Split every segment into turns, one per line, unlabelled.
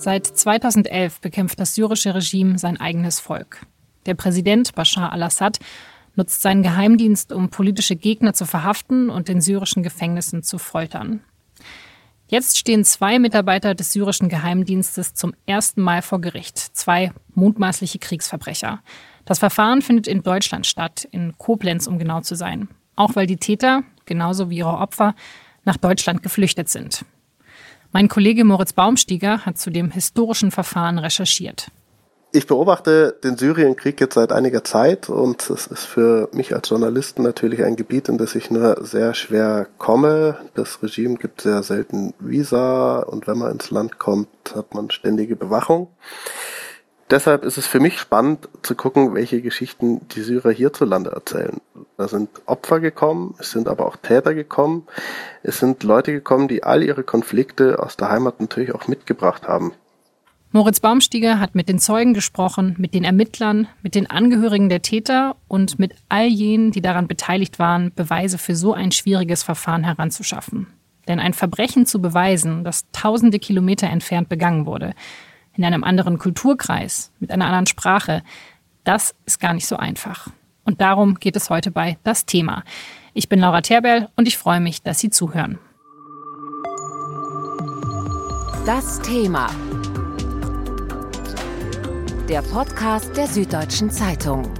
Seit 2011 bekämpft das syrische Regime sein eigenes Volk. Der Präsident Bashar al-Assad nutzt seinen Geheimdienst, um politische Gegner zu verhaften und in syrischen Gefängnissen zu foltern. Jetzt stehen zwei Mitarbeiter des syrischen Geheimdienstes zum ersten Mal vor Gericht, zwei mutmaßliche Kriegsverbrecher. Das Verfahren findet in Deutschland statt, in Koblenz, um genau zu sein. Auch weil die Täter, genauso wie ihre Opfer, nach Deutschland geflüchtet sind. Mein Kollege Moritz Baumstieger hat zu dem historischen Verfahren recherchiert.
Ich beobachte den Syrienkrieg jetzt seit einiger Zeit und es ist für mich als Journalisten natürlich ein Gebiet, in das ich nur sehr schwer komme. Das Regime gibt sehr selten Visa und wenn man ins Land kommt, hat man ständige Bewachung. Deshalb ist es für mich spannend zu gucken, welche Geschichten die Syrer hierzulande erzählen. Da sind Opfer gekommen, es sind aber auch Täter gekommen, es sind Leute gekommen, die all ihre Konflikte aus der Heimat natürlich auch mitgebracht haben.
Moritz Baumstieger hat mit den Zeugen gesprochen, mit den Ermittlern, mit den Angehörigen der Täter und mit all jenen, die daran beteiligt waren, Beweise für so ein schwieriges Verfahren heranzuschaffen. Denn ein Verbrechen zu beweisen, das tausende Kilometer entfernt begangen wurde, in einem anderen Kulturkreis, mit einer anderen Sprache, das ist gar nicht so einfach. Und darum geht es heute bei Das Thema. Ich bin Laura Terberl und ich freue mich, dass Sie zuhören.
Das Thema. Der Podcast der Süddeutschen Zeitung.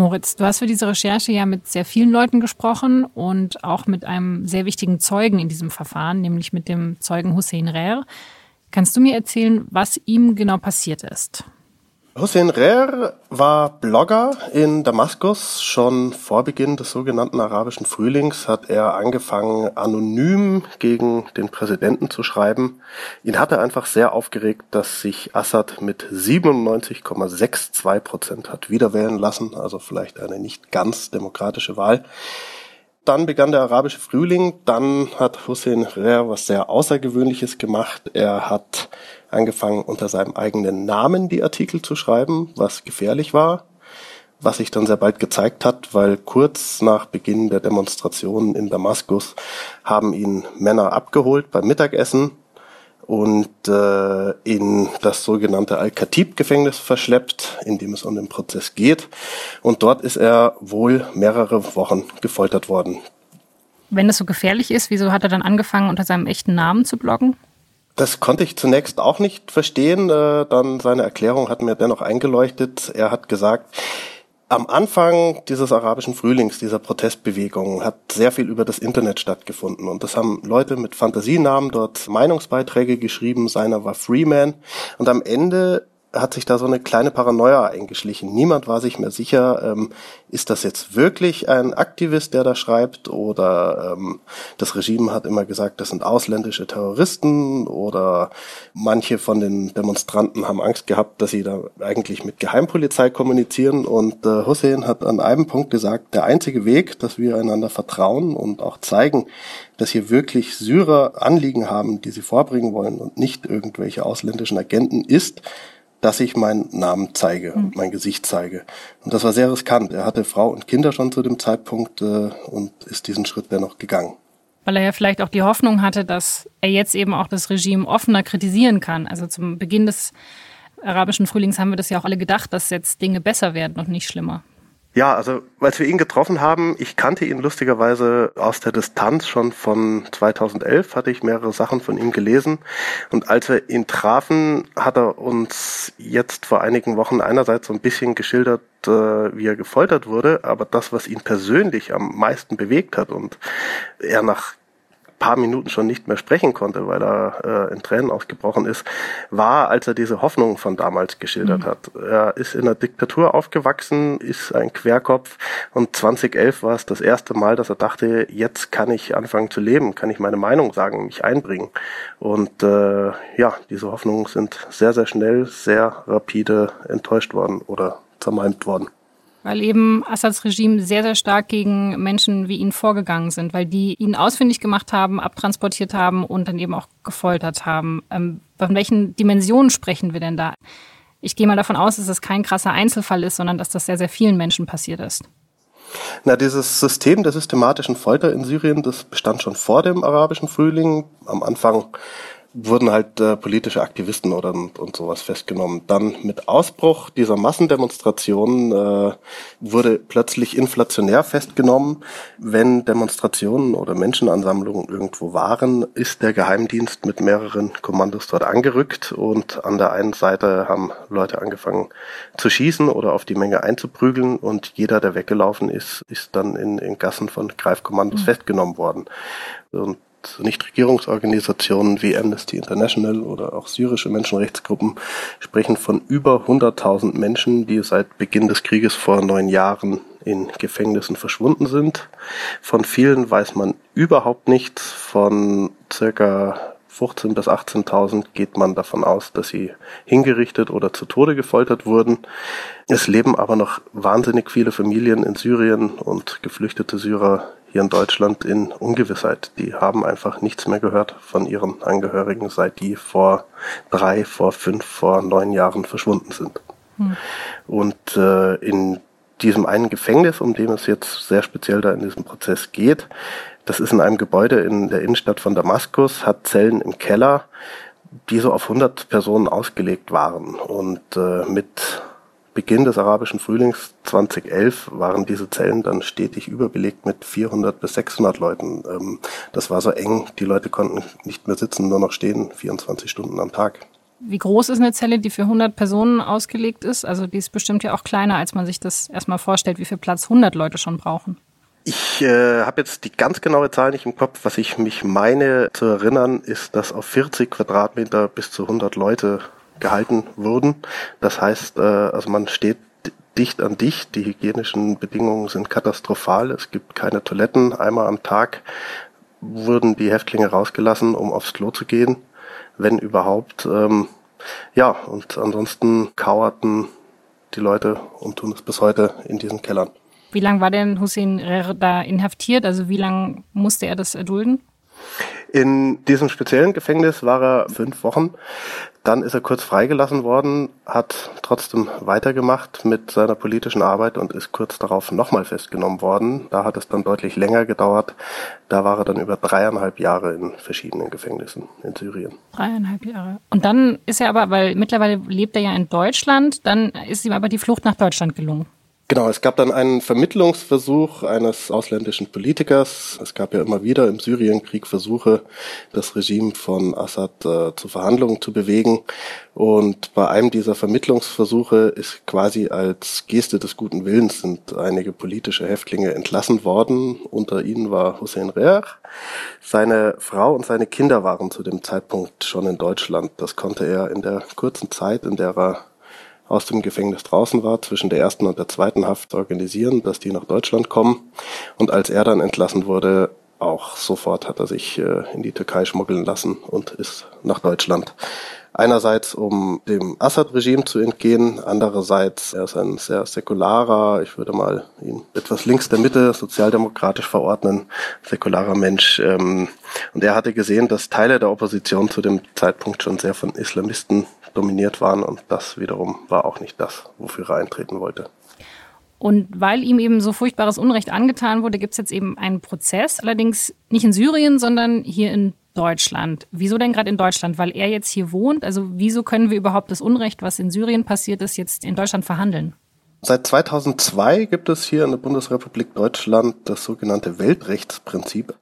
Moritz, du hast für diese Recherche ja mit sehr vielen Leuten gesprochen und auch mit einem sehr wichtigen Zeugen in diesem Verfahren, nämlich mit dem Zeugen Hussein Rer. Kannst du mir erzählen, was ihm genau passiert ist?
Hussein Rer war Blogger in Damaskus. Schon vor Beginn des sogenannten arabischen Frühlings hat er angefangen, anonym gegen den Präsidenten zu schreiben. Ihn hatte einfach sehr aufgeregt, dass sich Assad mit 97,62 Prozent hat wiederwählen lassen, also vielleicht eine nicht ganz demokratische Wahl. Dann begann der arabische Frühling. Dann hat Hussein Rer was sehr Außergewöhnliches gemacht. Er hat angefangen, unter seinem eigenen Namen die Artikel zu schreiben, was gefährlich war, was sich dann sehr bald gezeigt hat, weil kurz nach Beginn der Demonstrationen in Damaskus haben ihn Männer abgeholt beim Mittagessen und äh, in das sogenannte Al-Khatib-Gefängnis verschleppt, in dem es um den Prozess geht. Und dort ist er wohl mehrere Wochen gefoltert worden.
Wenn es so gefährlich ist, wieso hat er dann angefangen, unter seinem echten Namen zu bloggen?
Das konnte ich zunächst auch nicht verstehen. Äh, dann seine Erklärung hat mir dennoch eingeleuchtet. Er hat gesagt, am Anfang dieses arabischen Frühlings, dieser Protestbewegung, hat sehr viel über das Internet stattgefunden. Und das haben Leute mit Fantasienamen dort Meinungsbeiträge geschrieben. Seiner war Freeman. Und am Ende hat sich da so eine kleine Paranoia eingeschlichen. Niemand war sich mehr sicher, ähm, ist das jetzt wirklich ein Aktivist, der da schreibt, oder ähm, das Regime hat immer gesagt, das sind ausländische Terroristen, oder manche von den Demonstranten haben Angst gehabt, dass sie da eigentlich mit Geheimpolizei kommunizieren. Und äh, Hussein hat an einem Punkt gesagt, der einzige Weg, dass wir einander vertrauen und auch zeigen, dass hier wirklich Syrer Anliegen haben, die sie vorbringen wollen und nicht irgendwelche ausländischen Agenten, ist, dass ich meinen Namen zeige, mhm. mein Gesicht zeige. Und das war sehr riskant. Er hatte Frau und Kinder schon zu dem Zeitpunkt äh, und ist diesen Schritt dennoch gegangen.
Weil er ja vielleicht auch die Hoffnung hatte, dass er jetzt eben auch das Regime offener kritisieren kann. Also zum Beginn des arabischen Frühlings haben wir das ja auch alle gedacht, dass jetzt Dinge besser werden und nicht schlimmer.
Ja, also als wir ihn getroffen haben, ich kannte ihn lustigerweise aus der Distanz schon von 2011, hatte ich mehrere Sachen von ihm gelesen. Und als wir ihn trafen, hat er uns jetzt vor einigen Wochen einerseits so ein bisschen geschildert, äh, wie er gefoltert wurde, aber das, was ihn persönlich am meisten bewegt hat und er nach paar Minuten schon nicht mehr sprechen konnte, weil er äh, in Tränen ausgebrochen ist, war, als er diese Hoffnung von damals geschildert mhm. hat. Er ist in einer Diktatur aufgewachsen, ist ein Querkopf und 2011 war es das erste Mal, dass er dachte, jetzt kann ich anfangen zu leben, kann ich meine Meinung sagen, mich einbringen. Und äh, ja, diese Hoffnungen sind sehr, sehr schnell, sehr rapide enttäuscht worden oder zermalmt worden.
Weil eben Assads Regime sehr, sehr stark gegen Menschen wie ihn vorgegangen sind, weil die ihn ausfindig gemacht haben, abtransportiert haben und dann eben auch gefoltert haben. Ähm, von welchen Dimensionen sprechen wir denn da? Ich gehe mal davon aus, dass es kein krasser Einzelfall ist, sondern dass das sehr, sehr vielen Menschen passiert ist.
Na, dieses System der systematischen Folter in Syrien, das bestand schon vor dem arabischen Frühling. Am Anfang wurden halt äh, politische Aktivisten oder und, und sowas festgenommen. Dann mit Ausbruch dieser Massendemonstrationen äh, wurde plötzlich inflationär festgenommen. Wenn Demonstrationen oder Menschenansammlungen irgendwo waren, ist der Geheimdienst mit mehreren Kommandos dort angerückt und an der einen Seite haben Leute angefangen zu schießen oder auf die Menge einzuprügeln und jeder, der weggelaufen ist, ist dann in, in Gassen von Greifkommandos mhm. festgenommen worden. Und Nichtregierungsorganisationen wie Amnesty International oder auch syrische Menschenrechtsgruppen sprechen von über 100.000 Menschen, die seit Beginn des Krieges vor neun Jahren in Gefängnissen verschwunden sind. Von vielen weiß man überhaupt nichts. Von circa 15.000 bis 18.000 geht man davon aus, dass sie hingerichtet oder zu Tode gefoltert wurden. Es leben aber noch wahnsinnig viele Familien in Syrien und geflüchtete Syrer hier in Deutschland in Ungewissheit. Die haben einfach nichts mehr gehört von ihren Angehörigen, seit die vor drei, vor fünf, vor neun Jahren verschwunden sind. Hm. Und äh, in diesem einen Gefängnis, um dem es jetzt sehr speziell da in diesem Prozess geht, das ist in einem Gebäude in der Innenstadt von Damaskus, hat Zellen im Keller, die so auf 100 Personen ausgelegt waren und äh, mit Beginn des arabischen Frühlings 2011 waren diese Zellen dann stetig überbelegt mit 400 bis 600 Leuten. Ähm, das war so eng, die Leute konnten nicht mehr sitzen, nur noch stehen, 24 Stunden am Tag.
Wie groß ist eine Zelle, die für 100 Personen ausgelegt ist? Also die ist bestimmt ja auch kleiner, als man sich das erstmal vorstellt, wie viel Platz 100 Leute schon brauchen.
Ich äh, habe jetzt die ganz genaue Zahl nicht im Kopf. Was ich mich meine zu erinnern, ist, dass auf 40 Quadratmeter bis zu 100 Leute gehalten wurden. Das heißt, äh, also man steht dicht an dicht. Die hygienischen Bedingungen sind katastrophal. Es gibt keine Toiletten. Einmal am Tag wurden die Häftlinge rausgelassen, um aufs Klo zu gehen, wenn überhaupt. Ähm, ja, und ansonsten kauerten die Leute und tun es bis heute in diesen Kellern.
Wie lange war denn Hussein da inhaftiert? Also wie lange musste er das erdulden?
In diesem speziellen Gefängnis war er fünf Wochen. Dann ist er kurz freigelassen worden, hat trotzdem weitergemacht mit seiner politischen Arbeit und ist kurz darauf nochmal festgenommen worden. Da hat es dann deutlich länger gedauert. Da war er dann über dreieinhalb Jahre in verschiedenen Gefängnissen in Syrien.
Dreieinhalb Jahre. Und dann ist er aber, weil mittlerweile lebt er ja in Deutschland, dann ist ihm aber die Flucht nach Deutschland gelungen.
Genau, es gab dann einen Vermittlungsversuch eines ausländischen Politikers. Es gab ja immer wieder im Syrienkrieg Versuche, das Regime von Assad äh, zu Verhandlungen zu bewegen. Und bei einem dieser Vermittlungsversuche ist quasi als Geste des guten Willens sind einige politische Häftlinge entlassen worden. Unter ihnen war Hussein Rehr. Seine Frau und seine Kinder waren zu dem Zeitpunkt schon in Deutschland. Das konnte er in der kurzen Zeit, in der er aus dem Gefängnis draußen war, zwischen der ersten und der zweiten Haft organisieren, dass die nach Deutschland kommen. Und als er dann entlassen wurde, auch sofort hat er sich äh, in die Türkei schmuggeln lassen und ist nach Deutschland. Einerseits, um dem Assad-Regime zu entgehen, andererseits, er ist ein sehr säkularer, ich würde mal ihn etwas links der Mitte, sozialdemokratisch verordnen, säkularer Mensch. Ähm, und er hatte gesehen, dass Teile der Opposition zu dem Zeitpunkt schon sehr von Islamisten dominiert waren und das wiederum war auch nicht das, wofür er eintreten wollte.
Und weil ihm eben so furchtbares Unrecht angetan wurde, gibt es jetzt eben einen Prozess, allerdings nicht in Syrien, sondern hier in Deutschland. Wieso denn gerade in Deutschland? Weil er jetzt hier wohnt? Also wieso können wir überhaupt das Unrecht, was in Syrien passiert ist, jetzt in Deutschland verhandeln?
Seit 2002 gibt es hier in der Bundesrepublik Deutschland das sogenannte Weltrechtsprinzip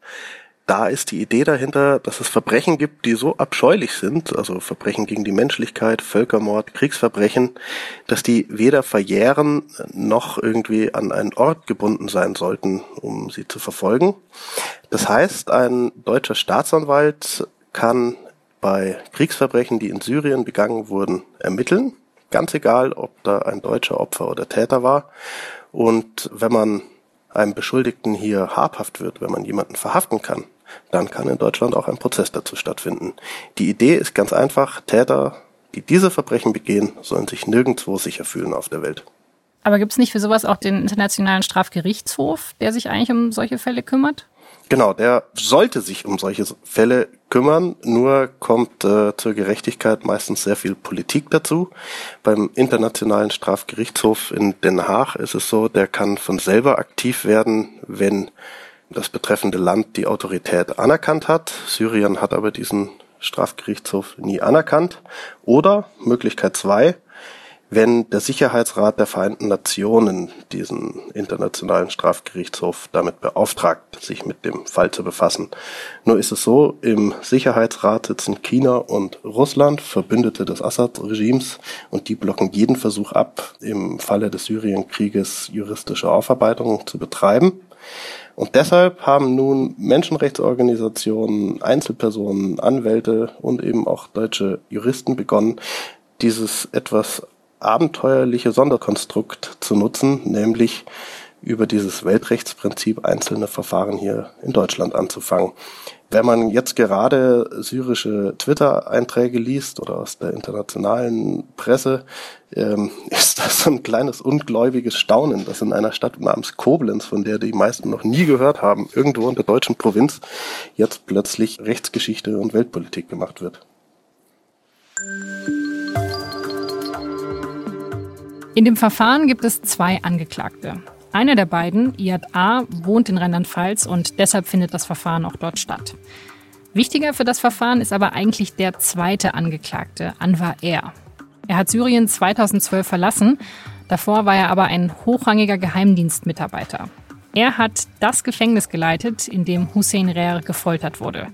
da ist die Idee dahinter, dass es Verbrechen gibt, die so abscheulich sind, also Verbrechen gegen die Menschlichkeit, Völkermord, Kriegsverbrechen, dass die weder verjähren noch irgendwie an einen Ort gebunden sein sollten, um sie zu verfolgen. Das heißt, ein deutscher Staatsanwalt kann bei Kriegsverbrechen, die in Syrien begangen wurden, ermitteln, ganz egal, ob da ein deutscher Opfer oder Täter war. Und wenn man einem Beschuldigten hier habhaft wird, wenn man jemanden verhaften kann, dann kann in Deutschland auch ein Prozess dazu stattfinden. Die Idee ist ganz einfach, Täter, die diese Verbrechen begehen, sollen sich nirgendwo sicher fühlen auf der Welt.
Aber gibt es nicht für sowas auch den Internationalen Strafgerichtshof, der sich eigentlich um solche Fälle kümmert?
Genau, der sollte sich um solche Fälle kümmern, nur kommt äh, zur Gerechtigkeit meistens sehr viel Politik dazu. Beim Internationalen Strafgerichtshof in Den Haag ist es so, der kann von selber aktiv werden, wenn das betreffende Land die Autorität anerkannt hat. Syrien hat aber diesen Strafgerichtshof nie anerkannt. Oder Möglichkeit zwei, wenn der Sicherheitsrat der Vereinten Nationen diesen internationalen Strafgerichtshof damit beauftragt, sich mit dem Fall zu befassen. Nur ist es so, im Sicherheitsrat sitzen China und Russland, Verbündete des Assad-Regimes, und die blocken jeden Versuch ab, im Falle des Syrienkrieges juristische Aufarbeitungen zu betreiben. Und deshalb haben nun Menschenrechtsorganisationen, Einzelpersonen, Anwälte und eben auch deutsche Juristen begonnen, dieses etwas abenteuerliche Sonderkonstrukt zu nutzen, nämlich über dieses Weltrechtsprinzip einzelne Verfahren hier in Deutschland anzufangen. Wenn man jetzt gerade syrische Twitter-Einträge liest oder aus der internationalen Presse, ähm, ist das so ein kleines ungläubiges Staunen, dass in einer Stadt namens Koblenz, von der die meisten noch nie gehört haben, irgendwo in der deutschen Provinz, jetzt plötzlich Rechtsgeschichte und Weltpolitik gemacht wird.
In dem Verfahren gibt es zwei Angeklagte. Einer der beiden, Iad A., wohnt in Rheinland-Pfalz und deshalb findet das Verfahren auch dort statt. Wichtiger für das Verfahren ist aber eigentlich der zweite Angeklagte, Anwar R. Er hat Syrien 2012 verlassen, davor war er aber ein hochrangiger Geheimdienstmitarbeiter. Er hat das Gefängnis geleitet, in dem Hussein Rer gefoltert wurde.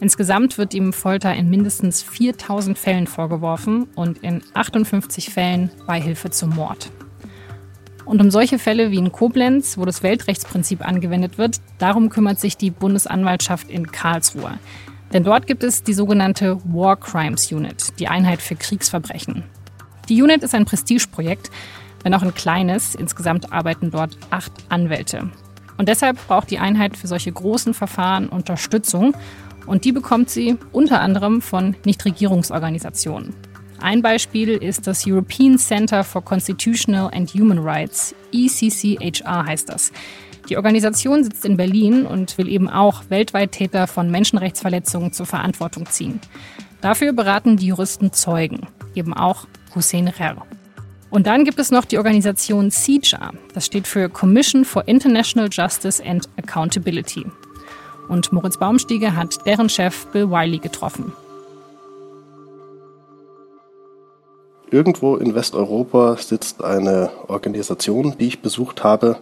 Insgesamt wird ihm Folter in mindestens 4000 Fällen vorgeworfen und in 58 Fällen Beihilfe zum Mord. Und um solche Fälle wie in Koblenz, wo das Weltrechtsprinzip angewendet wird, darum kümmert sich die Bundesanwaltschaft in Karlsruhe. Denn dort gibt es die sogenannte War Crimes Unit, die Einheit für Kriegsverbrechen. Die Unit ist ein Prestigeprojekt, wenn auch ein kleines. Insgesamt arbeiten dort acht Anwälte. Und deshalb braucht die Einheit für solche großen Verfahren Unterstützung und die bekommt sie unter anderem von Nichtregierungsorganisationen. Ein Beispiel ist das European Center for Constitutional and Human Rights, ECCHR heißt das. Die Organisation sitzt in Berlin und will eben auch weltweit Täter von Menschenrechtsverletzungen zur Verantwortung ziehen. Dafür beraten die Juristen Zeugen, eben auch Hussein Rer. Und dann gibt es noch die Organisation CIJA, das steht für Commission for International Justice and Accountability. Und Moritz Baumstiege hat deren Chef Bill Wiley getroffen.
Irgendwo in Westeuropa sitzt eine Organisation, die ich besucht habe,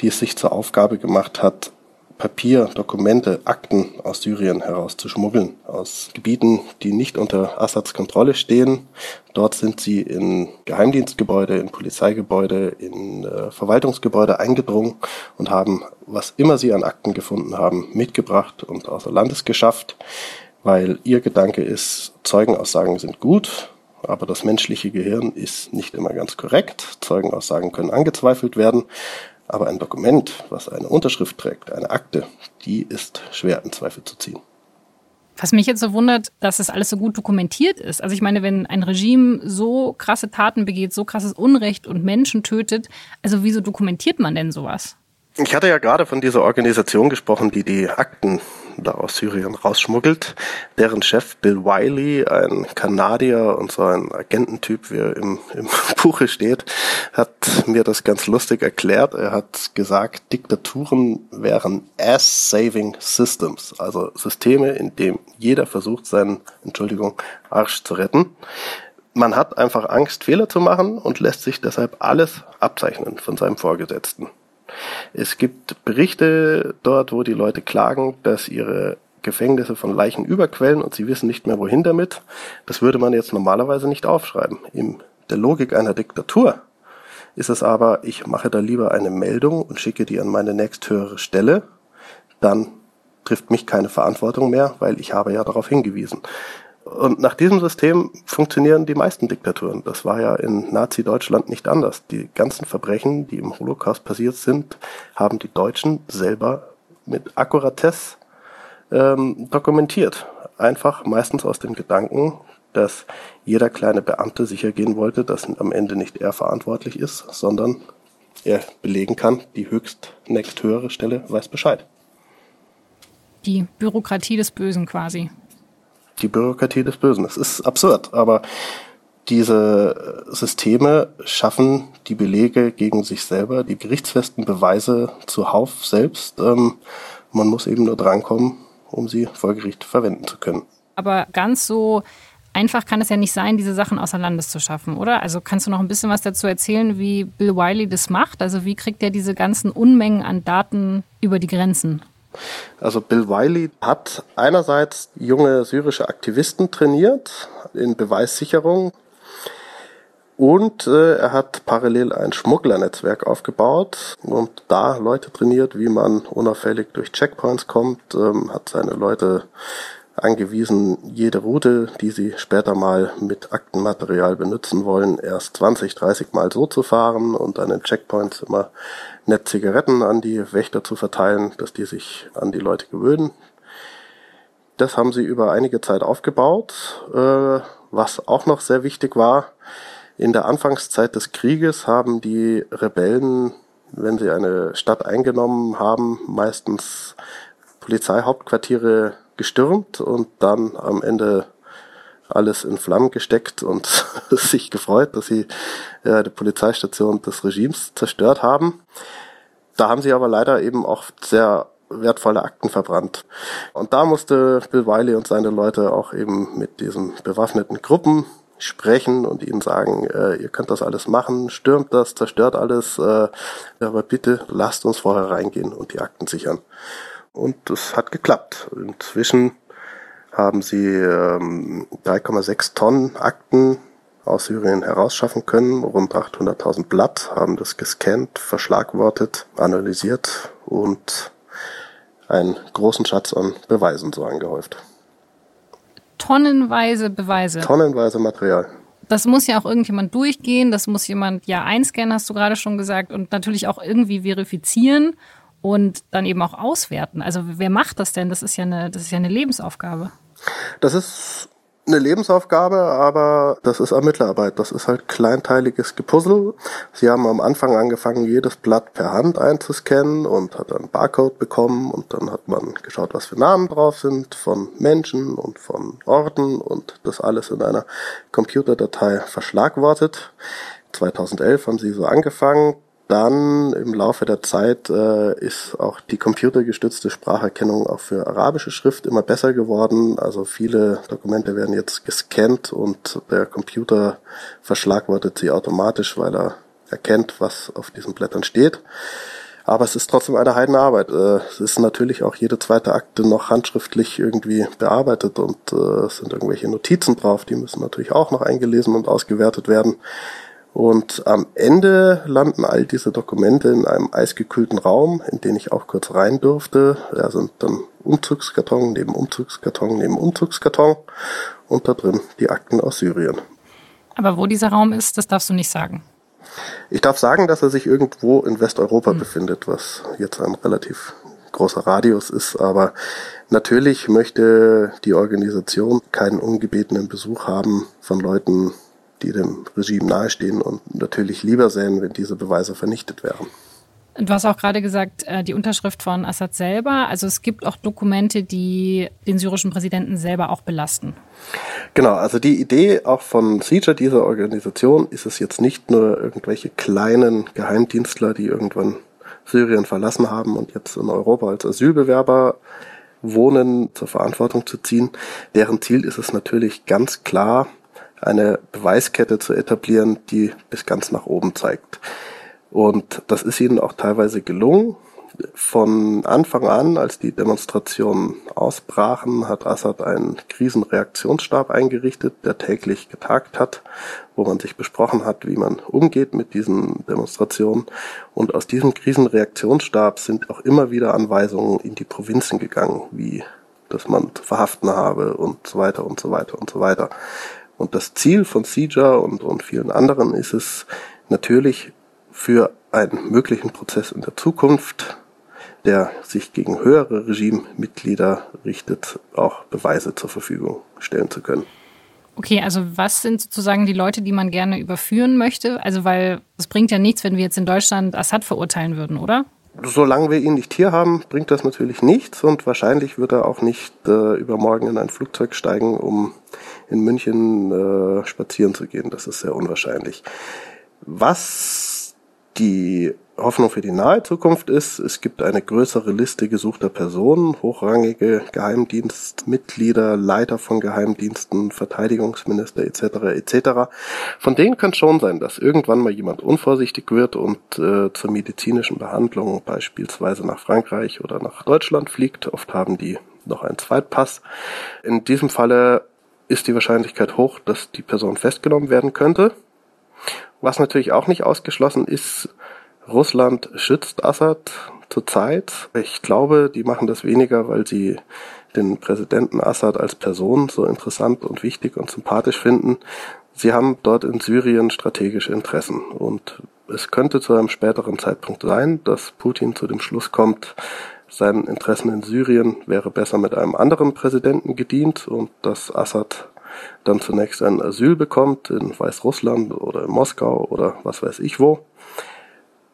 die es sich zur Aufgabe gemacht hat, Papier, Dokumente, Akten aus Syrien herauszuschmuggeln, aus Gebieten, die nicht unter Assads Kontrolle stehen. Dort sind sie in Geheimdienstgebäude, in Polizeigebäude, in äh, Verwaltungsgebäude eingedrungen und haben, was immer sie an Akten gefunden haben, mitgebracht und außer Landes geschafft, weil ihr Gedanke ist, Zeugenaussagen sind gut, aber das menschliche Gehirn ist nicht immer ganz korrekt. Zeugenaussagen können angezweifelt werden. Aber ein Dokument, was eine Unterschrift trägt, eine Akte, die ist schwer in Zweifel zu ziehen.
Was mich jetzt so wundert, dass es alles so gut dokumentiert ist. Also ich meine, wenn ein Regime so krasse Taten begeht, so krasses Unrecht und Menschen tötet, also wieso dokumentiert man denn sowas?
Ich hatte ja gerade von dieser Organisation gesprochen, die die Akten da aus Syrien rausschmuggelt. Deren Chef Bill Wiley, ein Kanadier und so ein Agententyp, wie er im, im Buche steht, hat mir das ganz lustig erklärt. Er hat gesagt, Diktaturen wären ass-saving systems, also Systeme, in dem jeder versucht, seinen, Entschuldigung, Arsch zu retten. Man hat einfach Angst, Fehler zu machen und lässt sich deshalb alles abzeichnen von seinem Vorgesetzten. Es gibt Berichte dort, wo die Leute klagen, dass ihre Gefängnisse von Leichen überquellen und sie wissen nicht mehr wohin damit. Das würde man jetzt normalerweise nicht aufschreiben. In der Logik einer Diktatur ist es aber, ich mache da lieber eine Meldung und schicke die an meine nächsthöhere Stelle, dann trifft mich keine Verantwortung mehr, weil ich habe ja darauf hingewiesen. Und nach diesem System funktionieren die meisten Diktaturen. Das war ja in Nazi-Deutschland nicht anders. Die ganzen Verbrechen, die im Holocaust passiert sind, haben die Deutschen selber mit Akkuratesse ähm, dokumentiert. Einfach meistens aus dem Gedanken, dass jeder kleine Beamte sicher gehen wollte, dass am Ende nicht er verantwortlich ist, sondern er belegen kann, die höchst nächsthöhere Stelle weiß Bescheid.
Die Bürokratie des Bösen quasi.
Die Bürokratie des Bösen. Es ist absurd, aber diese Systeme schaffen die Belege gegen sich selber, die gerichtsfesten Beweise zuhauf selbst. Ähm, man muss eben nur drankommen, um sie vor Gericht verwenden zu können.
Aber ganz so einfach kann es ja nicht sein, diese Sachen außer Landes zu schaffen, oder? Also kannst du noch ein bisschen was dazu erzählen, wie Bill Wiley das macht? Also wie kriegt er diese ganzen Unmengen an Daten über die Grenzen?
Also Bill Wiley hat einerseits junge syrische Aktivisten trainiert in Beweissicherung und äh, er hat parallel ein Schmugglernetzwerk aufgebaut und da Leute trainiert, wie man unauffällig durch Checkpoints kommt, ähm, hat seine Leute angewiesen, jede Route, die sie später mal mit Aktenmaterial benutzen wollen, erst 20, 30 Mal so zu fahren und an den Checkpoints immer nett Zigaretten an die Wächter zu verteilen, dass die sich an die Leute gewöhnen. Das haben sie über einige Zeit aufgebaut. Äh, was auch noch sehr wichtig war, in der Anfangszeit des Krieges haben die Rebellen, wenn sie eine Stadt eingenommen haben, meistens Polizeihauptquartiere gestürmt und dann am Ende alles in Flammen gesteckt und sich gefreut, dass sie äh, die Polizeistation des Regimes zerstört haben. Da haben sie aber leider eben auch sehr wertvolle Akten verbrannt. Und da musste Bill Wiley und seine Leute auch eben mit diesen bewaffneten Gruppen sprechen und ihnen sagen, äh, ihr könnt das alles machen, stürmt das, zerstört alles, äh, aber bitte lasst uns vorher reingehen und die Akten sichern. Und das hat geklappt. Inzwischen haben sie ähm, 3,6 Tonnen Akten aus Syrien herausschaffen können, rund 800.000 Blatt, haben das gescannt, verschlagwortet, analysiert und einen großen Schatz an Beweisen so angehäuft
tonnenweise Beweise.
Tonnenweise Material.
Das muss ja auch irgendjemand durchgehen, das muss jemand ja einscannen, hast du gerade schon gesagt, und natürlich auch irgendwie verifizieren und dann eben auch auswerten. Also wer macht das denn? Das ist ja eine, das ist ja eine Lebensaufgabe.
Das ist eine Lebensaufgabe, aber das ist Ermittlerarbeit. Das ist halt kleinteiliges Gepuzzle. Sie haben am Anfang angefangen, jedes Blatt per Hand einzuscannen und hat dann Barcode bekommen und dann hat man geschaut, was für Namen drauf sind von Menschen und von Orten und das alles in einer Computerdatei verschlagwortet. 2011 haben sie so angefangen. Dann im Laufe der Zeit äh, ist auch die computergestützte Spracherkennung auch für arabische Schrift immer besser geworden. Also viele Dokumente werden jetzt gescannt und der Computer verschlagwortet sie automatisch, weil er erkennt, was auf diesen Blättern steht. Aber es ist trotzdem eine Heidenarbeit. Äh, es ist natürlich auch jede zweite Akte noch handschriftlich irgendwie bearbeitet und äh, es sind irgendwelche Notizen drauf, die müssen natürlich auch noch eingelesen und ausgewertet werden. Und am Ende landen all diese Dokumente in einem eisgekühlten Raum, in den ich auch kurz rein durfte. Da sind dann Umzugskarton neben Umzugskarton neben Umzugskarton und da drin die Akten aus Syrien.
Aber wo dieser Raum ist, das darfst du nicht sagen.
Ich darf sagen, dass er sich irgendwo in Westeuropa hm. befindet, was jetzt ein relativ großer Radius ist, aber natürlich möchte die Organisation keinen ungebetenen Besuch haben von Leuten, die dem Regime nahestehen und natürlich lieber sehen, wenn diese Beweise vernichtet wären.
Du hast auch gerade gesagt, äh, die Unterschrift von Assad selber. Also es gibt auch Dokumente, die den syrischen Präsidenten selber auch belasten.
Genau, also die Idee auch von CIJA, dieser Organisation, ist es jetzt nicht nur irgendwelche kleinen Geheimdienstler, die irgendwann Syrien verlassen haben und jetzt in Europa als Asylbewerber wohnen, zur Verantwortung zu ziehen. Deren Ziel ist es natürlich ganz klar, eine Beweiskette zu etablieren, die bis ganz nach oben zeigt. Und das ist ihnen auch teilweise gelungen. Von Anfang an, als die Demonstrationen ausbrachen, hat Assad einen Krisenreaktionsstab eingerichtet, der täglich getagt hat, wo man sich besprochen hat, wie man umgeht mit diesen Demonstrationen. Und aus diesem Krisenreaktionsstab sind auch immer wieder Anweisungen in die Provinzen gegangen, wie dass man zu verhaften habe und so weiter und so weiter und so weiter. Und das Ziel von CIJA und, und vielen anderen ist es natürlich für einen möglichen Prozess in der Zukunft, der sich gegen höhere Regimemitglieder richtet, auch Beweise zur Verfügung stellen zu können.
Okay, also was sind sozusagen die Leute, die man gerne überführen möchte? Also weil es bringt ja nichts, wenn wir jetzt in Deutschland Assad verurteilen würden, oder?
Solange wir ihn nicht hier haben, bringt das natürlich nichts und wahrscheinlich wird er auch nicht äh, übermorgen in ein Flugzeug steigen, um in München äh, spazieren zu gehen. Das ist sehr unwahrscheinlich. Was die Hoffnung für die nahe Zukunft ist, es gibt eine größere Liste gesuchter Personen, hochrangige Geheimdienstmitglieder, Leiter von Geheimdiensten, Verteidigungsminister etc. etc. Von denen kann schon sein, dass irgendwann mal jemand unvorsichtig wird und äh, zur medizinischen Behandlung beispielsweise nach Frankreich oder nach Deutschland fliegt. Oft haben die noch einen Zweitpass. In diesem Falle ist die Wahrscheinlichkeit hoch, dass die Person festgenommen werden könnte. Was natürlich auch nicht ausgeschlossen ist, Russland schützt Assad zurzeit. Ich glaube, die machen das weniger, weil sie den Präsidenten Assad als Person so interessant und wichtig und sympathisch finden. Sie haben dort in Syrien strategische Interessen und es könnte zu einem späteren Zeitpunkt sein, dass Putin zu dem Schluss kommt, seinen Interessen in Syrien wäre besser mit einem anderen Präsidenten gedient und dass Assad dann zunächst ein Asyl bekommt in Weißrussland oder in Moskau oder was weiß ich wo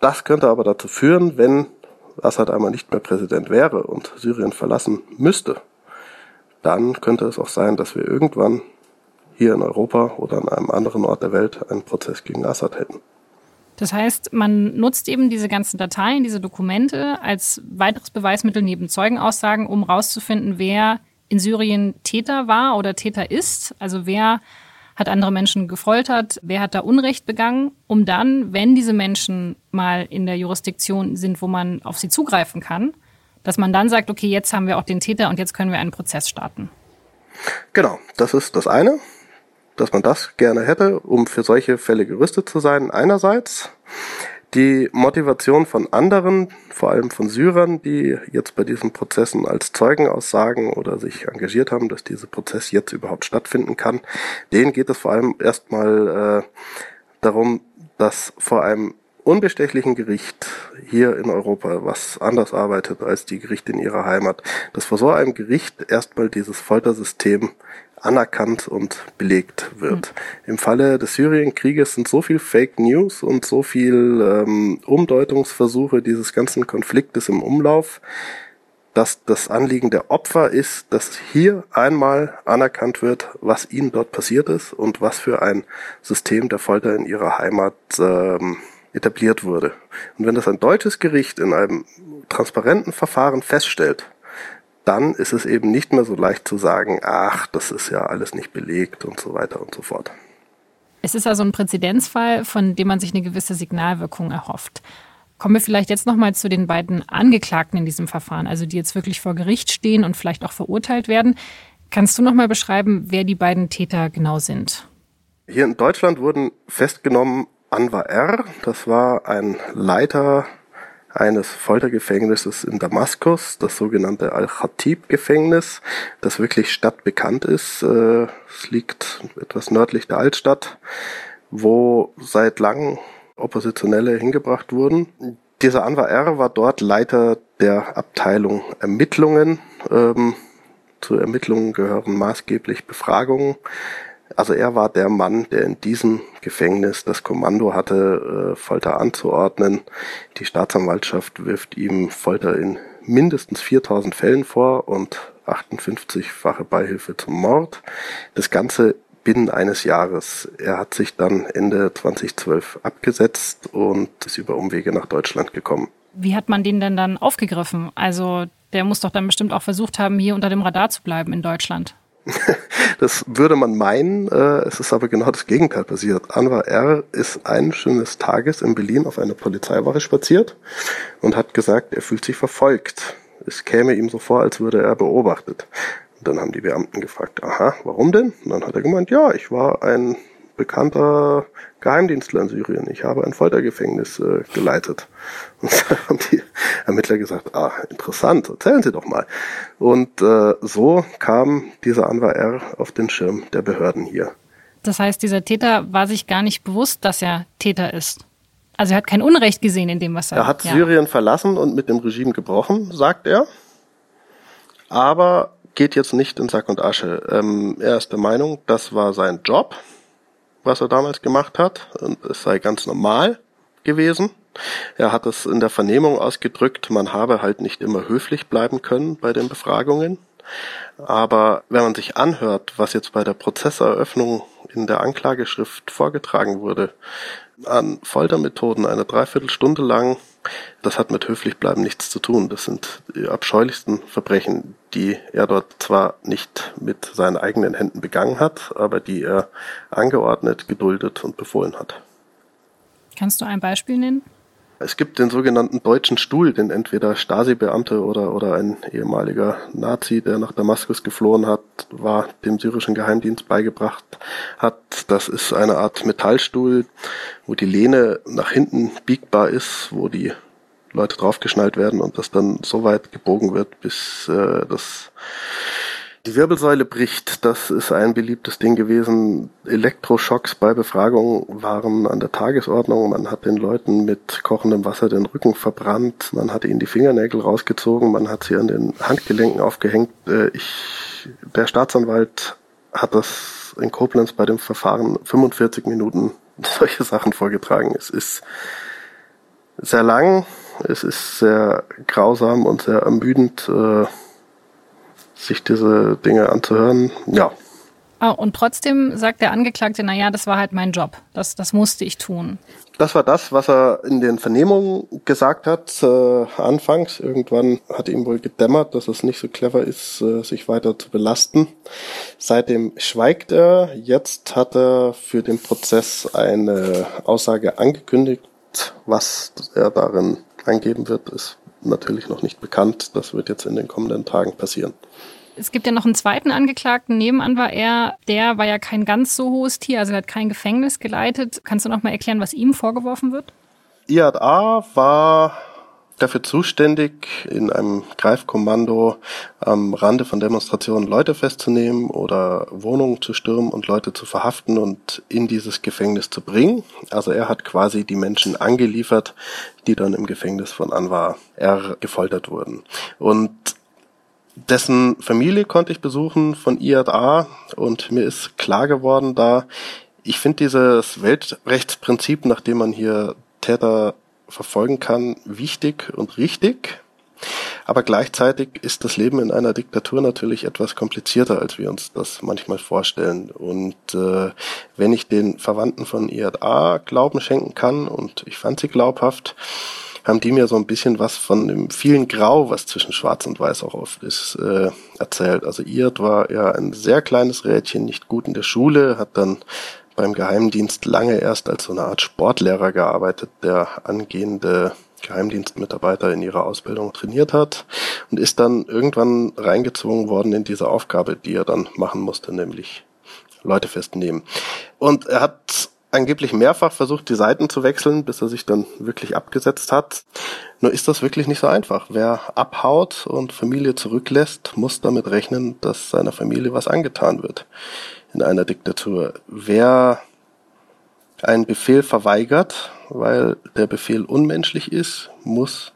das könnte aber dazu führen, wenn Assad einmal nicht mehr Präsident wäre und Syrien verlassen müsste, dann könnte es auch sein, dass wir irgendwann hier in Europa oder an einem anderen Ort der Welt einen Prozess gegen Assad hätten.
Das heißt, man nutzt eben diese ganzen Dateien, diese Dokumente als weiteres Beweismittel neben Zeugenaussagen, um herauszufinden, wer in Syrien Täter war oder Täter ist, also wer hat andere Menschen gefoltert, wer hat da Unrecht begangen, um dann, wenn diese Menschen mal in der Jurisdiktion sind, wo man auf sie zugreifen kann, dass man dann sagt, okay, jetzt haben wir auch den Täter und jetzt können wir einen Prozess starten.
Genau, das ist das eine, dass man das gerne hätte, um für solche Fälle gerüstet zu sein, einerseits die Motivation von anderen, vor allem von Syrern, die jetzt bei diesen Prozessen als Zeugen aussagen oder sich engagiert haben, dass dieser Prozess jetzt überhaupt stattfinden kann, denen geht es vor allem erstmal äh, darum, dass vor einem unbestechlichen Gericht hier in Europa, was anders arbeitet als die Gerichte in ihrer Heimat, dass vor so einem Gericht erstmal dieses Foltersystem anerkannt und belegt wird. Mhm. Im Falle des Syrienkrieges sind so viel Fake News und so viel ähm, Umdeutungsversuche dieses ganzen Konfliktes im Umlauf, dass das Anliegen der Opfer ist, dass hier einmal anerkannt wird, was ihnen dort passiert ist und was für ein System der Folter in ihrer Heimat ähm, etabliert wurde. Und wenn das ein deutsches Gericht in einem transparenten Verfahren feststellt, dann ist es eben nicht mehr so leicht zu sagen, ach, das ist ja alles nicht belegt und so weiter und so fort.
Es ist also ein Präzedenzfall, von dem man sich eine gewisse Signalwirkung erhofft. Kommen wir vielleicht jetzt nochmal zu den beiden Angeklagten in diesem Verfahren, also die jetzt wirklich vor Gericht stehen und vielleicht auch verurteilt werden. Kannst du nochmal beschreiben, wer die beiden Täter genau sind?
Hier in Deutschland wurden festgenommen Anwar R., das war ein Leiter eines Foltergefängnisses in Damaskus, das sogenannte Al-Khatib-Gefängnis, das wirklich stadtbekannt ist. Äh, es liegt etwas nördlich der Altstadt, wo seit langem Oppositionelle hingebracht wurden. Dieser Anwar R. war dort Leiter der Abteilung Ermittlungen. Ähm, zu Ermittlungen gehören maßgeblich Befragungen also er war der Mann, der in diesem Gefängnis das Kommando hatte, äh, Folter anzuordnen. Die Staatsanwaltschaft wirft ihm Folter in mindestens 4000 Fällen vor und 58-fache Beihilfe zum Mord. Das Ganze binnen eines Jahres. Er hat sich dann Ende 2012 abgesetzt und ist über Umwege nach Deutschland gekommen.
Wie hat man den denn dann aufgegriffen? Also der muss doch dann bestimmt auch versucht haben, hier unter dem Radar zu bleiben in Deutschland.
das würde man meinen, äh, es ist aber genau das Gegenteil passiert. Anwar R. ist eines schönes Tages in Berlin auf einer Polizeiwache spaziert und hat gesagt, er fühlt sich verfolgt. Es käme ihm so vor, als würde er beobachtet. Und dann haben die Beamten gefragt, aha, warum denn? Und dann hat er gemeint, ja, ich war ein bekannter Geheimdienstler in Syrien. Ich habe ein Foltergefängnis äh, geleitet. Und da haben die Ermittler gesagt, ah, interessant, erzählen Sie doch mal. Und äh, so kam dieser Anwar R. auf den Schirm der Behörden hier.
Das heißt, dieser Täter war sich gar nicht bewusst, dass er Täter ist. Also er hat kein Unrecht gesehen in dem, was er.
Er hat ja. Syrien verlassen und mit dem Regime gebrochen, sagt er. Aber geht jetzt nicht in Sack und Asche. Ähm, er ist der Meinung, das war sein Job was er damals gemacht hat. Und es sei ganz normal gewesen. Er hat es in der Vernehmung ausgedrückt, man habe halt nicht immer höflich bleiben können bei den Befragungen. Aber wenn man sich anhört, was jetzt bei der Prozesseröffnung in der Anklageschrift vorgetragen wurde, an Foltermethoden eine Dreiviertelstunde lang, das hat mit höflich bleiben nichts zu tun. Das sind die abscheulichsten Verbrechen, die er dort zwar nicht mit seinen eigenen Händen begangen hat, aber die er angeordnet, geduldet und befohlen hat.
Kannst du ein Beispiel nennen?
Es gibt den sogenannten deutschen Stuhl, den entweder Stasi-Beamte oder, oder ein ehemaliger Nazi, der nach Damaskus geflohen hat, war, dem syrischen Geheimdienst beigebracht hat. Das ist eine Art Metallstuhl, wo die Lehne nach hinten biegbar ist, wo die Leute draufgeschnallt werden und das dann so weit gebogen wird, bis äh, das die Wirbelsäule bricht, das ist ein beliebtes Ding gewesen. Elektroschocks bei Befragungen waren an der Tagesordnung. Man hat den Leuten mit kochendem Wasser den Rücken verbrannt, man hat ihnen die Fingernägel rausgezogen, man hat sie an den Handgelenken aufgehängt. Äh, ich, der Staatsanwalt hat das in Koblenz bei dem Verfahren 45 Minuten solche Sachen vorgetragen. Es ist sehr lang, es ist sehr grausam und sehr ermüdend. Äh, sich diese Dinge anzuhören. Ja.
Oh, und trotzdem sagt der Angeklagte, naja, das war halt mein Job. Das, das musste ich tun.
Das war das, was er in den Vernehmungen gesagt hat, äh, anfangs. Irgendwann hat ihm wohl gedämmert, dass es nicht so clever ist, äh, sich weiter zu belasten. Seitdem schweigt er. Jetzt hat er für den Prozess eine Aussage angekündigt. Was er darin angeben wird, ist natürlich noch nicht bekannt. Das wird jetzt in den kommenden Tagen passieren.
Es gibt ja noch einen zweiten Angeklagten. Nebenan war er, der war ja kein ganz so hohes Tier, also er hat kein Gefängnis geleitet. Kannst du noch mal erklären, was ihm vorgeworfen wird?
Iad A war dafür zuständig, in einem Greifkommando am Rande von Demonstrationen Leute festzunehmen oder Wohnungen zu stürmen und Leute zu verhaften und in dieses Gefängnis zu bringen. Also er hat quasi die Menschen angeliefert, die dann im Gefängnis von Anwar R gefoltert wurden. Und dessen Familie konnte ich besuchen von IAA und mir ist klar geworden, da ich finde dieses Weltrechtsprinzip, nach man hier Täter verfolgen kann, wichtig und richtig. Aber gleichzeitig ist das Leben in einer Diktatur natürlich etwas komplizierter, als wir uns das manchmal vorstellen. Und äh, wenn ich den Verwandten von IAA Glauben schenken kann, und ich fand sie glaubhaft, haben die mir so ein bisschen was von dem vielen Grau, was zwischen Schwarz und Weiß auch oft ist, äh, erzählt. Also Irt war ja ein sehr kleines Rädchen, nicht gut in der Schule, hat dann beim Geheimdienst lange erst als so eine Art Sportlehrer gearbeitet, der angehende Geheimdienstmitarbeiter in ihrer Ausbildung trainiert hat und ist dann irgendwann reingezwungen worden in diese Aufgabe, die er dann machen musste, nämlich Leute festnehmen. Und er hat angeblich mehrfach versucht, die Seiten zu wechseln, bis er sich dann wirklich abgesetzt hat. Nur ist das wirklich nicht so einfach. Wer abhaut und Familie zurücklässt, muss damit rechnen, dass seiner Familie was angetan wird in einer Diktatur. Wer einen Befehl verweigert, weil der Befehl unmenschlich ist, muss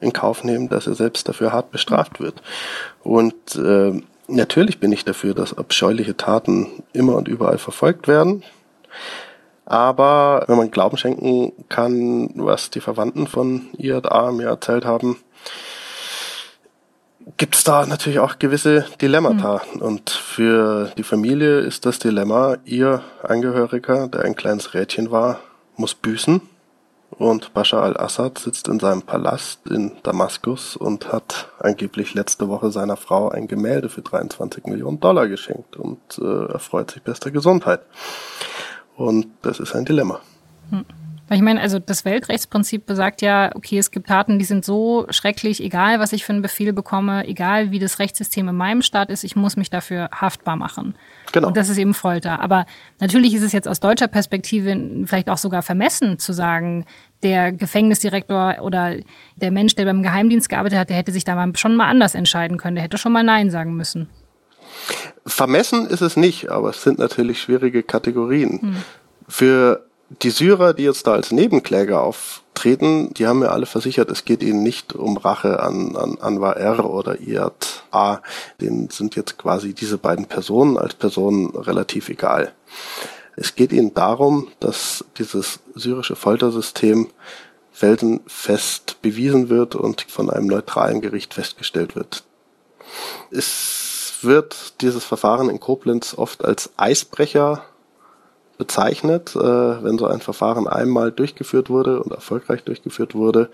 in Kauf nehmen, dass er selbst dafür hart bestraft wird. Und äh, natürlich bin ich dafür, dass abscheuliche Taten immer und überall verfolgt werden. Aber wenn man Glauben schenken kann, was die Verwandten von IAA mir erzählt haben, gibt es da natürlich auch gewisse Dilemmata. Mhm. Und für die Familie ist das Dilemma, ihr Angehöriger, der ein kleines Rädchen war, muss büßen. Und Bashar al-Assad sitzt in seinem Palast in Damaskus und hat angeblich letzte Woche seiner Frau ein Gemälde für 23 Millionen Dollar geschenkt und äh, erfreut sich bester Gesundheit. Und das ist ein Dilemma.
Hm. Ich meine, also das Weltrechtsprinzip besagt ja, okay, es gibt Taten, die sind so schrecklich, egal was ich für einen Befehl bekomme, egal wie das Rechtssystem in meinem Staat ist, ich muss mich dafür haftbar machen. Genau. Und das ist eben Folter. Aber natürlich ist es jetzt aus deutscher Perspektive vielleicht auch sogar vermessen zu sagen, der Gefängnisdirektor oder der Mensch, der beim Geheimdienst gearbeitet hat, der hätte sich da mal schon mal anders entscheiden können. Der hätte schon mal Nein sagen müssen.
Vermessen ist es nicht, aber es sind natürlich schwierige Kategorien. Hm. Für die Syrer, die jetzt da als Nebenkläger auftreten, die haben mir alle versichert, es geht ihnen nicht um Rache an, an Anwar R oder Iyad A. Denen sind jetzt quasi diese beiden Personen als Personen relativ egal. Es geht ihnen darum, dass dieses syrische Foltersystem felsenfest bewiesen wird und von einem neutralen Gericht festgestellt wird. Es wird dieses Verfahren in Koblenz oft als Eisbrecher bezeichnet. Äh, wenn so ein Verfahren einmal durchgeführt wurde und erfolgreich durchgeführt wurde,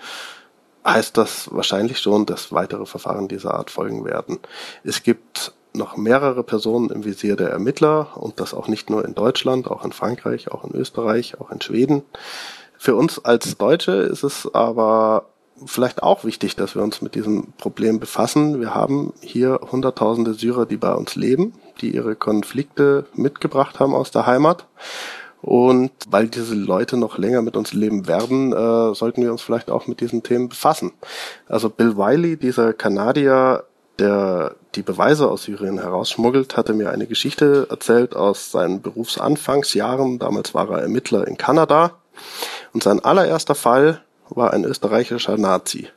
heißt das wahrscheinlich schon, dass weitere Verfahren dieser Art folgen werden. Es gibt noch mehrere Personen im Visier der Ermittler und das auch nicht nur in Deutschland, auch in Frankreich, auch in Österreich, auch in Schweden. Für uns als Deutsche ist es aber vielleicht auch wichtig, dass wir uns mit diesem Problem befassen. Wir haben hier Hunderttausende Syrer, die bei uns leben, die ihre Konflikte mitgebracht haben aus der Heimat. Und weil diese Leute noch länger mit uns leben werden, äh, sollten wir uns vielleicht auch mit diesen Themen befassen. Also Bill Wiley, dieser Kanadier, der die Beweise aus Syrien herausschmuggelt, hatte mir eine Geschichte erzählt aus seinen Berufsanfangsjahren. Damals war er Ermittler in Kanada. Und sein allererster Fall war ein österreichischer Nazi,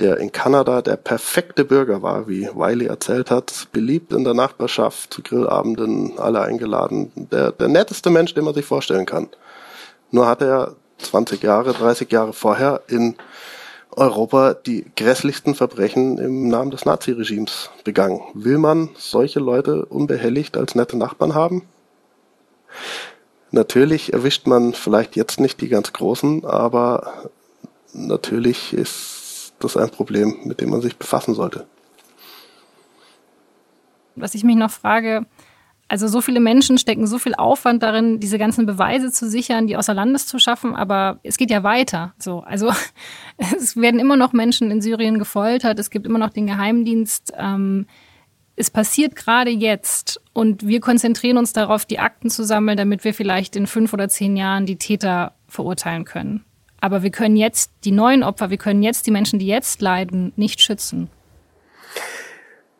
der in Kanada der perfekte Bürger war, wie Wiley erzählt hat, beliebt in der Nachbarschaft, zu Grillabenden, alle eingeladen, der, der netteste Mensch, den man sich vorstellen kann. Nur hat er 20 Jahre, 30 Jahre vorher in Europa die grässlichsten Verbrechen im Namen des Naziregimes begangen. Will man solche Leute unbehelligt als nette Nachbarn haben? Natürlich erwischt man vielleicht jetzt nicht die ganz Großen, aber natürlich ist das ein Problem, mit dem man sich befassen sollte.
Was ich mich noch frage, also so viele Menschen stecken so viel Aufwand darin, diese ganzen Beweise zu sichern, die außer Landes zu schaffen, aber es geht ja weiter. So, also es werden immer noch Menschen in Syrien gefoltert, es gibt immer noch den Geheimdienst. Ähm, es passiert gerade jetzt und wir konzentrieren uns darauf, die Akten zu sammeln, damit wir vielleicht in fünf oder zehn Jahren die Täter verurteilen können. Aber wir können jetzt die neuen Opfer, wir können jetzt die Menschen, die jetzt leiden, nicht schützen.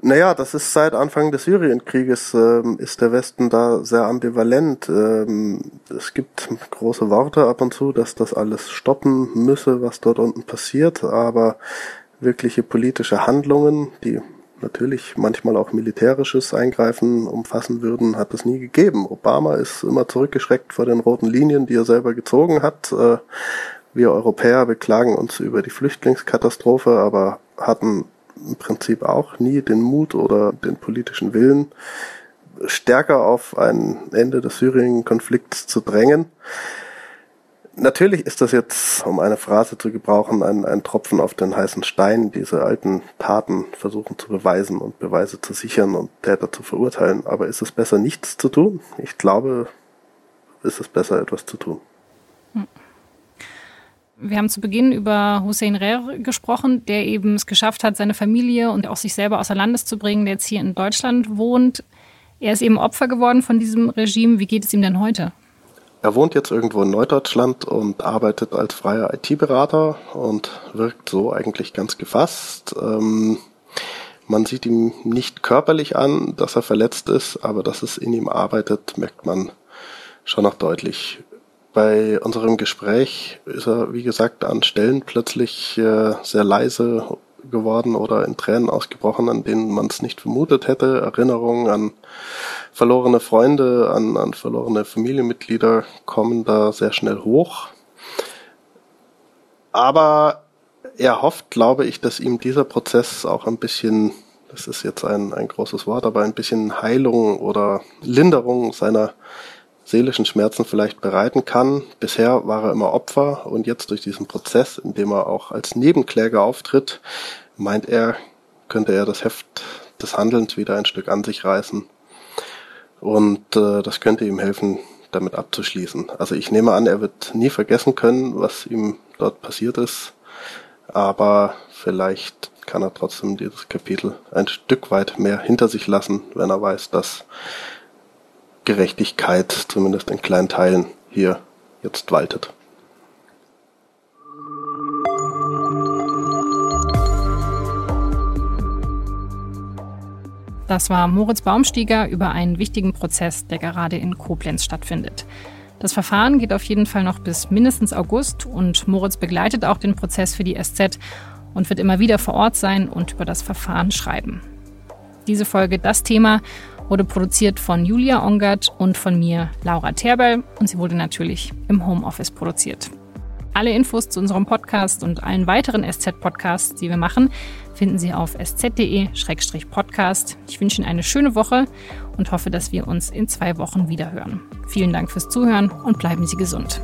Naja, das ist seit Anfang des Syrienkrieges, ähm, ist der Westen da sehr ambivalent. Ähm, es gibt große Worte ab und zu, dass das alles stoppen müsse, was dort unten passiert, aber wirkliche politische Handlungen, die natürlich manchmal auch militärisches Eingreifen umfassen würden, hat es nie gegeben. Obama ist immer zurückgeschreckt vor den roten Linien, die er selber gezogen hat. Äh, wir Europäer beklagen uns über die Flüchtlingskatastrophe, aber hatten im Prinzip auch nie den Mut oder den politischen Willen, stärker auf ein Ende des Syrien-Konflikts zu drängen. Natürlich ist das jetzt, um eine Phrase zu gebrauchen, ein, ein Tropfen auf den heißen Stein, diese alten Taten versuchen zu beweisen und Beweise zu sichern und Täter zu verurteilen. Aber ist es besser, nichts zu tun? Ich glaube, ist es besser, etwas zu tun. Hm.
Wir haben zu Beginn über Hussein Rer gesprochen, der eben es geschafft hat, seine Familie und auch sich selber außer Landes zu bringen, der jetzt hier in Deutschland wohnt. Er ist eben Opfer geworden von diesem Regime. Wie geht es ihm denn heute?
Er wohnt jetzt irgendwo in Neudeutschland und arbeitet als freier IT-Berater und wirkt so eigentlich ganz gefasst. Ähm, man sieht ihm nicht körperlich an, dass er verletzt ist, aber dass es in ihm arbeitet, merkt man schon noch deutlich bei unserem Gespräch ist er, wie gesagt, an Stellen plötzlich äh, sehr leise geworden oder in Tränen ausgebrochen, an denen man es nicht vermutet hätte. Erinnerungen an verlorene Freunde, an, an verlorene Familienmitglieder kommen da sehr schnell hoch. Aber er hofft, glaube ich, dass ihm dieser Prozess auch ein bisschen, das ist jetzt ein, ein großes Wort, aber ein bisschen Heilung oder Linderung seiner seelischen Schmerzen vielleicht bereiten kann. Bisher war er immer Opfer und jetzt durch diesen Prozess, in dem er auch als Nebenkläger auftritt, meint er, könnte er das Heft des Handelns wieder ein Stück an sich reißen. Und äh, das könnte ihm helfen, damit abzuschließen. Also ich nehme an, er wird nie vergessen können, was ihm dort passiert ist, aber vielleicht kann er trotzdem dieses Kapitel ein Stück weit mehr hinter sich lassen, wenn er weiß, dass Gerechtigkeit zumindest in kleinen Teilen hier jetzt waltet.
Das war Moritz Baumstieger über einen wichtigen Prozess, der gerade in Koblenz stattfindet. Das Verfahren geht auf jeden Fall noch bis mindestens August und Moritz begleitet auch den Prozess für die SZ und wird immer wieder vor Ort sein und über das Verfahren schreiben. Diese Folge das Thema wurde produziert von Julia Ongert und von mir, Laura Terbel, und sie wurde natürlich im Homeoffice produziert. Alle Infos zu unserem Podcast und allen weiteren SZ-Podcasts, die wir machen, finden Sie auf sz.de-podcast. Ich wünsche Ihnen eine schöne Woche und hoffe, dass wir uns in zwei Wochen wiederhören. Vielen Dank fürs Zuhören und bleiben Sie gesund.